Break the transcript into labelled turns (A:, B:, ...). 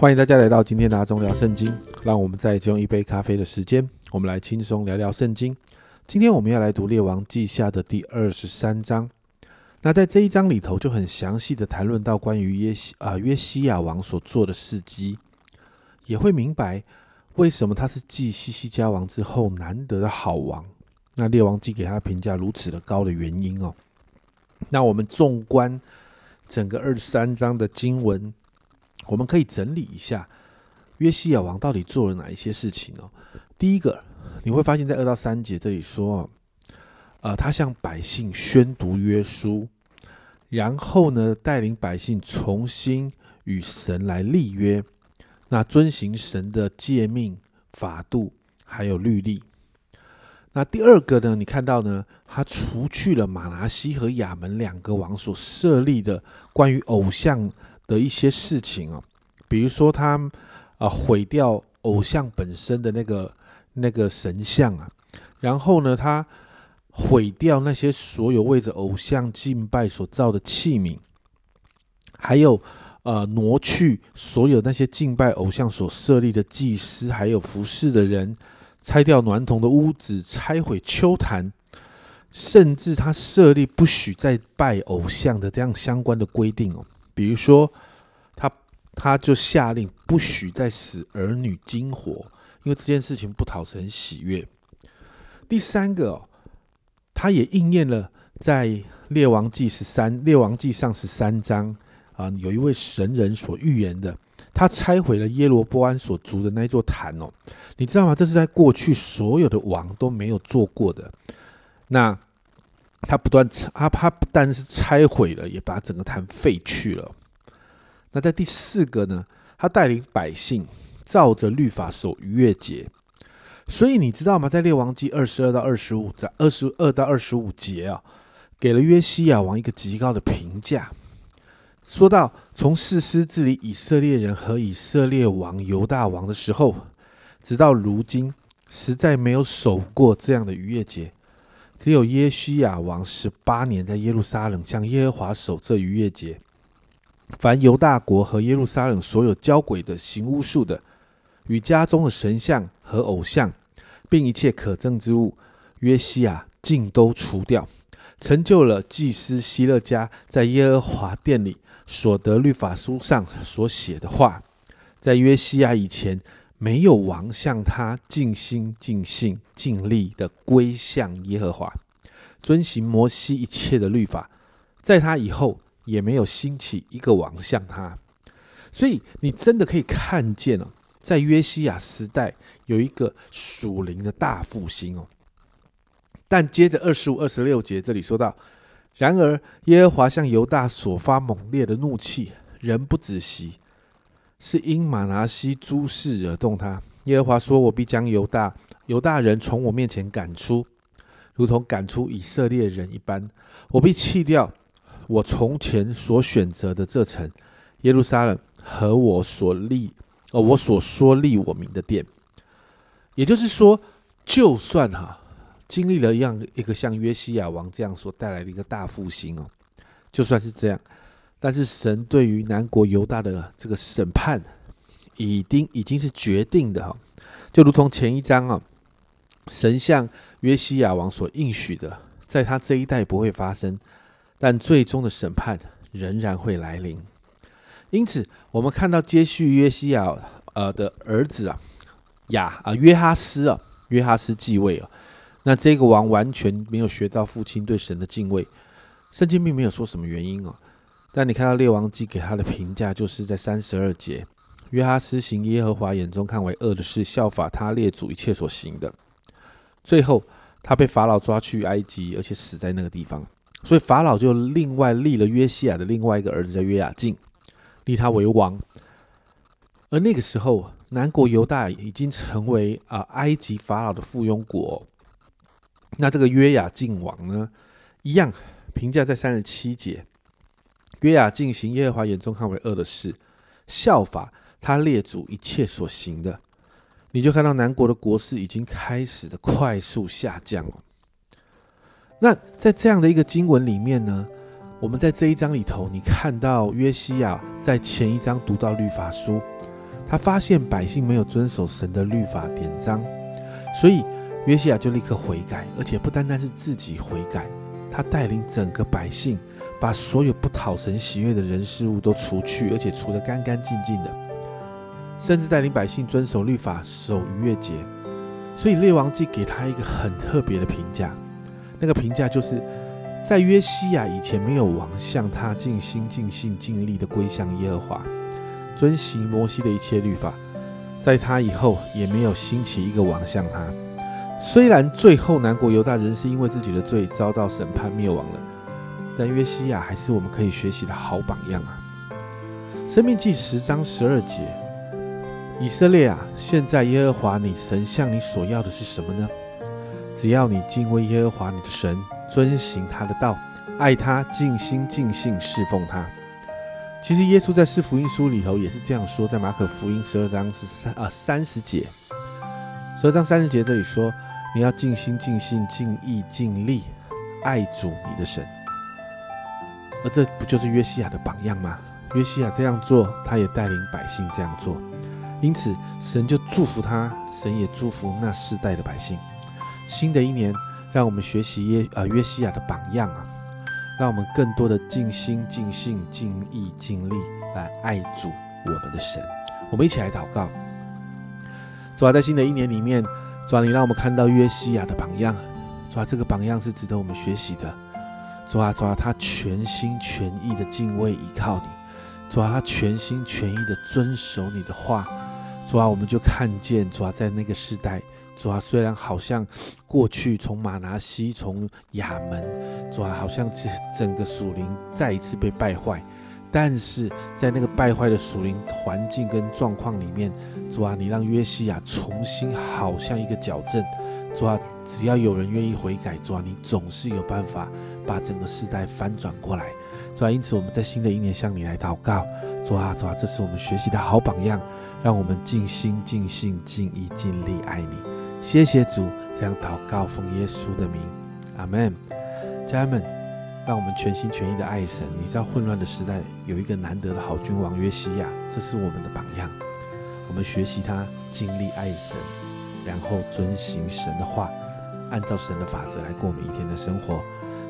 A: 欢迎大家来到今天的阿忠聊圣经。让我们再用一杯咖啡的时间，我们来轻松聊聊圣经。今天我们要来读列王记下的第二十三章。那在这一章里头，就很详细的谈论到关于约西啊约西亚王所做的事迹，也会明白为什么他是继西西家王之后难得的好王。那列王记给他评价如此的高的原因哦。那我们纵观整个二十三章的经文。我们可以整理一下约西亚王到底做了哪一些事情呢？第一个，你会发现在二到三节这里说，呃，他向百姓宣读约书，然后呢，带领百姓重新与神来立约，那遵行神的诫命、法度还有律例。那第二个呢，你看到呢，他除去了马拿西和亚门两个王所设立的关于偶像。的一些事情啊，比如说他啊毁掉偶像本身的那个那个神像啊，然后呢，他毁掉那些所有为着偶像敬拜所造的器皿，还有呃挪去所有那些敬拜偶像所设立的祭司，还有服侍的人，拆掉娈童的屋子，拆毁秋坛，甚至他设立不许再拜偶像的这样相关的规定哦。比如说，他他就下令不许再使儿女惊火，因为这件事情不讨神喜悦。第三个，哦他也应验了在列王记十三列王记上十三章啊，有一位神人所预言的，他拆毁了耶罗波安所筑的那一座坛哦，你知道吗？这是在过去所有的王都没有做过的。那他不断他他不但是拆毁了，也把整个坛废去了。那在第四个呢？他带领百姓照着律法守逾越节。所以你知道吗？在列王记二十二到二十五，在二十二到二十五节啊，给了约西亚王一个极高的评价。说到从士师治理以色列人和以色列王犹大王的时候，直到如今，实在没有守过这样的逾越节。只有耶西亚王十八年在耶路撒冷向耶和华守这逾越节，凡犹大国和耶路撒冷所有交鬼的、行巫术的、与家中的神像和偶像，并一切可憎之物，约西亚尽都除掉，成就了祭司希勒家在耶和华殿里所得律法书上所写的话。在约西亚以前。没有王向他尽心尽性尽力的归向耶和华，遵行摩西一切的律法，在他以后也没有兴起一个王向他。所以你真的可以看见哦，在约西亚时代有一个属灵的大复兴哦。但接着二十五、二十六节这里说到，然而耶和华向犹大所发猛烈的怒气仍不止息。是因马拿西诸事惹动他。耶和华说：“我必将犹大犹大人从我面前赶出，如同赶出以色列人一般。我必弃掉我从前所选择的这城耶路撒冷和我所立呃，我所说立我名的殿。也就是说，就算哈经历了一样一个像约西亚王这样所带来的一个大复兴哦，就算是这样。”但是神对于南国犹大的这个审判，已经已经是决定的哈，就如同前一章啊，神向约西亚王所应许的，在他这一代不会发生，但最终的审判仍然会来临。因此，我们看到接续约西亚呃的儿子啊亚啊约哈斯啊约哈斯继位啊，那这个王完全没有学到父亲对神的敬畏，圣经并没有说什么原因哦。但你看到列王记给他的评价，就是在三十二节，约哈斯行耶和华眼中看为恶的事，效法他列祖一切所行的。最后，他被法老抓去埃及，而且死在那个地方。所以法老就另外立了约西亚的另外一个儿子叫约雅敬，立他为王。而那个时候，南国犹大已经成为啊埃及法老的附庸国。那这个约雅敬王呢，一样评价在三十七节。约雅进行耶和华眼中看为恶的事，效法他列祖一切所行的，你就看到南国的国势已经开始的快速下降了。那在这样的一个经文里面呢，我们在这一章里头，你看到约西亚在前一章读到律法书，他发现百姓没有遵守神的律法典章，所以约西亚就立刻悔改，而且不单单是自己悔改，他带领整个百姓，把所有不讨神喜悦的人事物都除去，而且除得干干净净的，甚至带领百姓遵守律法，守逾越节。所以列王记给他一个很特别的评价，那个评价就是在约西亚以前没有王向他尽心尽性尽力的归向耶和华。遵行摩西的一切律法，在他以后也没有兴起一个王像他。虽然最后南国犹大人是因为自己的罪遭到审判灭亡了，但约西亚还是我们可以学习的好榜样啊！生命记十章十二节：以色列啊，现在耶和华你神向你所要的是什么呢？只要你敬畏耶和华你的神，遵行他的道，爱他，尽心尽性侍奉他。其实耶稣在四福音书里头也是这样说，在马可福音十二章是三啊三十节，十二章三十节这里说，你要尽心尽性尽意尽力爱主你的神，而这不就是约西亚的榜样吗？约西亚这样做，他也带领百姓这样做，因此神就祝福他，神也祝福那世代的百姓。新的一年，让我们学习耶呃约西亚的榜样啊。让我们更多的尽心、尽性、尽意、尽力来爱主我们的神。我们一起来祷告。主啊，在新的一年里面，主啊，你让我们看到约西亚的榜样。主啊，这个榜样是值得我们学习的。主啊，主啊，他全心全意的敬畏依靠你。主啊，他全心全意的遵守你的话。主啊，我们就看见主啊，在那个时代。主啊，虽然好像过去从马拿西、从亚门，主啊，好像这整个属灵再一次被败坏，但是在那个败坏的属灵环境跟状况里面，主啊，你让约西亚重新好像一个矫正，主啊，只要有人愿意悔改，主啊，你总是有办法把整个时代翻转过来，主啊，因此我们在新的一年向你来祷告，主啊，主啊，这是我们学习的好榜样，让我们尽心、尽性、尽意、尽力爱你。谢谢主，这样祷告奉耶稣的名，阿门。家人们，让我们全心全意的爱神。你知道混乱的时代有一个难得的好君王约西亚，这是我们的榜样。我们学习他尽力爱神，然后遵行神的话，按照神的法则来过每一天的生活。